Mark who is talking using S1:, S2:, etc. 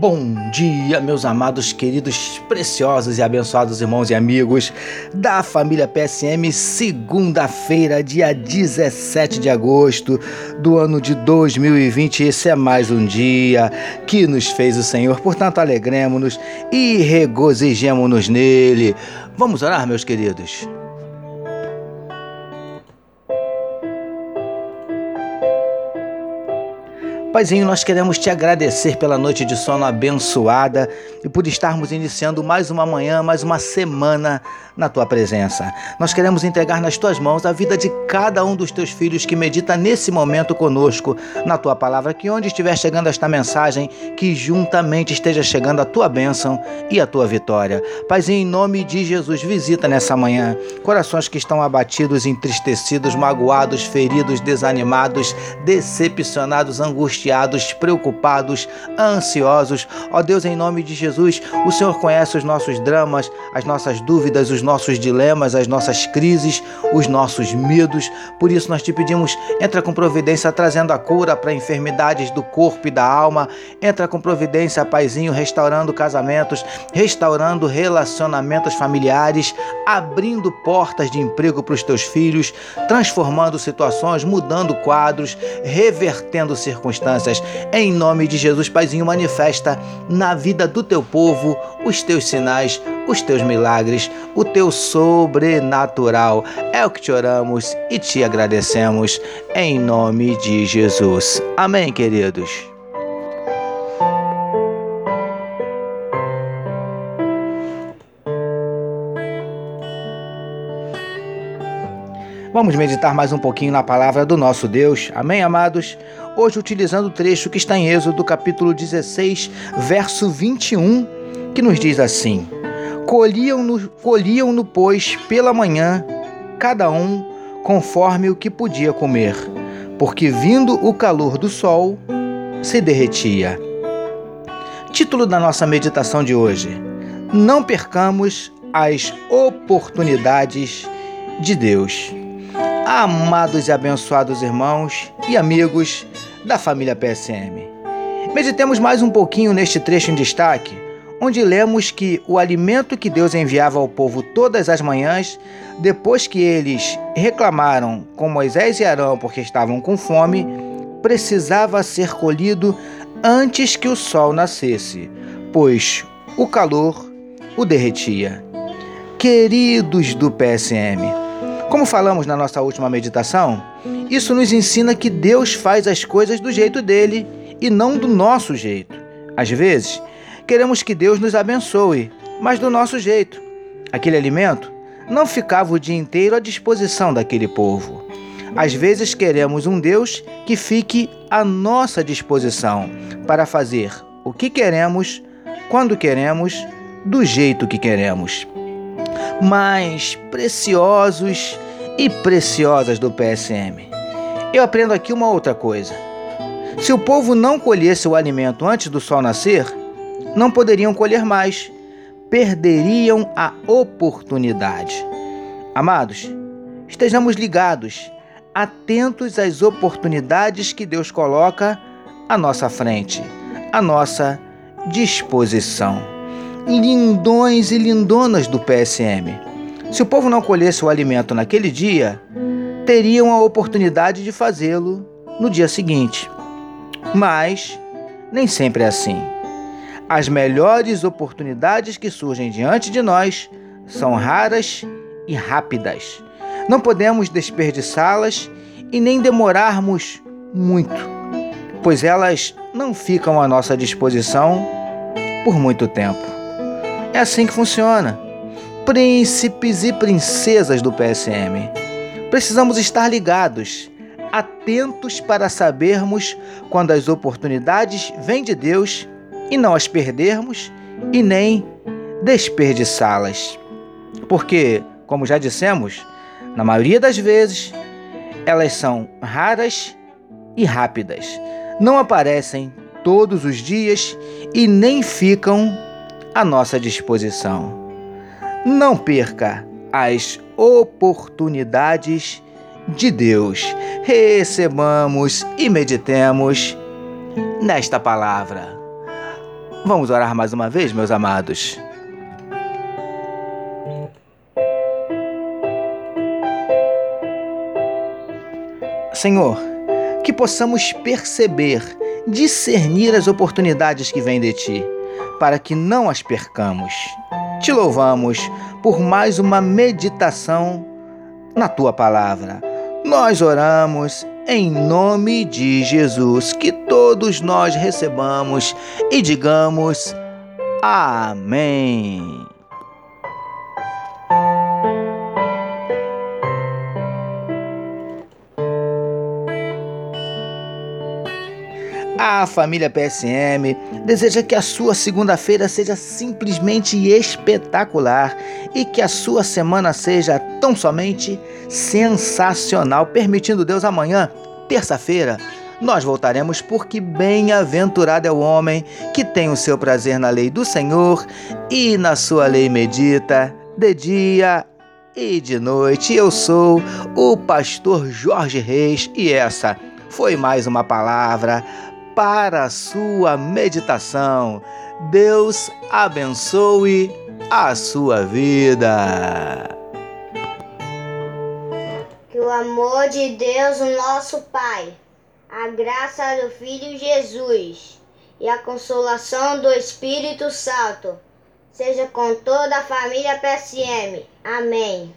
S1: Bom dia, meus amados, queridos, preciosos e abençoados irmãos e amigos da família PSM, segunda-feira, dia 17 de agosto do ano de 2020. Esse é mais um dia que nos fez o Senhor, portanto, alegremos-nos e regozijemos-nos nele. Vamos orar, meus queridos. Paizinho, nós queremos te agradecer pela noite de sono abençoada e por estarmos iniciando mais uma manhã, mais uma semana na tua presença. Nós queremos entregar nas tuas mãos a vida de cada um dos teus filhos que medita nesse momento conosco na tua palavra, que onde estiver chegando esta mensagem, que juntamente esteja chegando a tua bênção e a tua vitória. Paizinho, em nome de Jesus, visita nessa manhã corações que estão abatidos, entristecidos, magoados, feridos, desanimados, decepcionados, angustiados angustiados, preocupados, ansiosos. Ó Deus, em nome de Jesus, o Senhor conhece os nossos dramas, as nossas dúvidas, os nossos dilemas, as nossas crises, os nossos medos. Por isso nós te pedimos, entra com providência trazendo a cura para enfermidades do corpo e da alma. Entra com providência, Paizinho, restaurando casamentos, restaurando relacionamentos familiares, abrindo portas de emprego para os teus filhos, transformando situações, mudando quadros, revertendo circunstâncias Em nome de Jesus, Paizinho, manifesta na vida do teu povo os teus sinais, os teus milagres, o teu sobrenatural. É o que te oramos e te agradecemos em nome de Jesus. Amém, queridos. Vamos meditar mais um pouquinho na palavra do nosso Deus. Amém, amados? Hoje, utilizando o trecho que está em Êxodo, capítulo 16, verso 21, que nos diz assim: Colhiam-no, colhiam-no pois, pela manhã, cada um conforme o que podia comer, porque vindo o calor do sol, se derretia. Título da nossa meditação de hoje: Não percamos as oportunidades de Deus amados e abençoados irmãos e amigos da família PSM. Meditemos mais um pouquinho neste trecho em destaque, onde lemos que o alimento que Deus enviava ao povo todas as manhãs, depois que eles reclamaram com Moisés e Arão porque estavam com fome, precisava ser colhido antes que o sol nascesse, pois o calor o derretia. Queridos do PSM, como falamos na nossa última meditação, isso nos ensina que Deus faz as coisas do jeito dele e não do nosso jeito. Às vezes, queremos que Deus nos abençoe, mas do nosso jeito. Aquele alimento não ficava o dia inteiro à disposição daquele povo. Às vezes queremos um Deus que fique à nossa disposição para fazer o que queremos, quando queremos, do jeito que queremos mais preciosos e preciosas do PSM. Eu aprendo aqui uma outra coisa. Se o povo não colhesse o alimento antes do sol nascer, não poderiam colher mais, perderiam a oportunidade. Amados, estejamos ligados, atentos às oportunidades que Deus coloca à nossa frente, à nossa disposição lindões e lindonas do PSM. Se o povo não colhesse o alimento naquele dia, teriam a oportunidade de fazê-lo no dia seguinte. Mas nem sempre é assim. As melhores oportunidades que surgem diante de nós são raras e rápidas. Não podemos desperdiçá-las e nem demorarmos muito, pois elas não ficam à nossa disposição por muito tempo. É assim que funciona. Príncipes e princesas do PSM. Precisamos estar ligados, atentos para sabermos quando as oportunidades vêm de Deus e não as perdermos e nem desperdiçá-las. Porque, como já dissemos, na maioria das vezes, elas são raras e rápidas. Não aparecem todos os dias e nem ficam à nossa disposição. Não perca as oportunidades de Deus. Recebamos e meditemos nesta palavra. Vamos orar mais uma vez, meus amados. Senhor, que possamos perceber, discernir as oportunidades que vêm de Ti, para que não as percamos. Te louvamos por mais uma meditação na Tua palavra. Nós oramos em nome de Jesus, que todos nós recebamos e digamos Amém. A família PSM deseja que a sua segunda-feira seja simplesmente espetacular e que a sua semana seja tão somente sensacional. Permitindo Deus, amanhã, terça-feira, nós voltaremos, porque bem-aventurado é o homem que tem o seu prazer na lei do Senhor e na sua lei medita de dia e de noite. Eu sou o pastor Jorge Reis e essa foi mais uma palavra para a sua meditação. Deus abençoe a sua vida.
S2: Que o amor de Deus, nosso Pai, a graça do Filho Jesus e a consolação do Espírito Santo seja com toda a família PSM. Amém.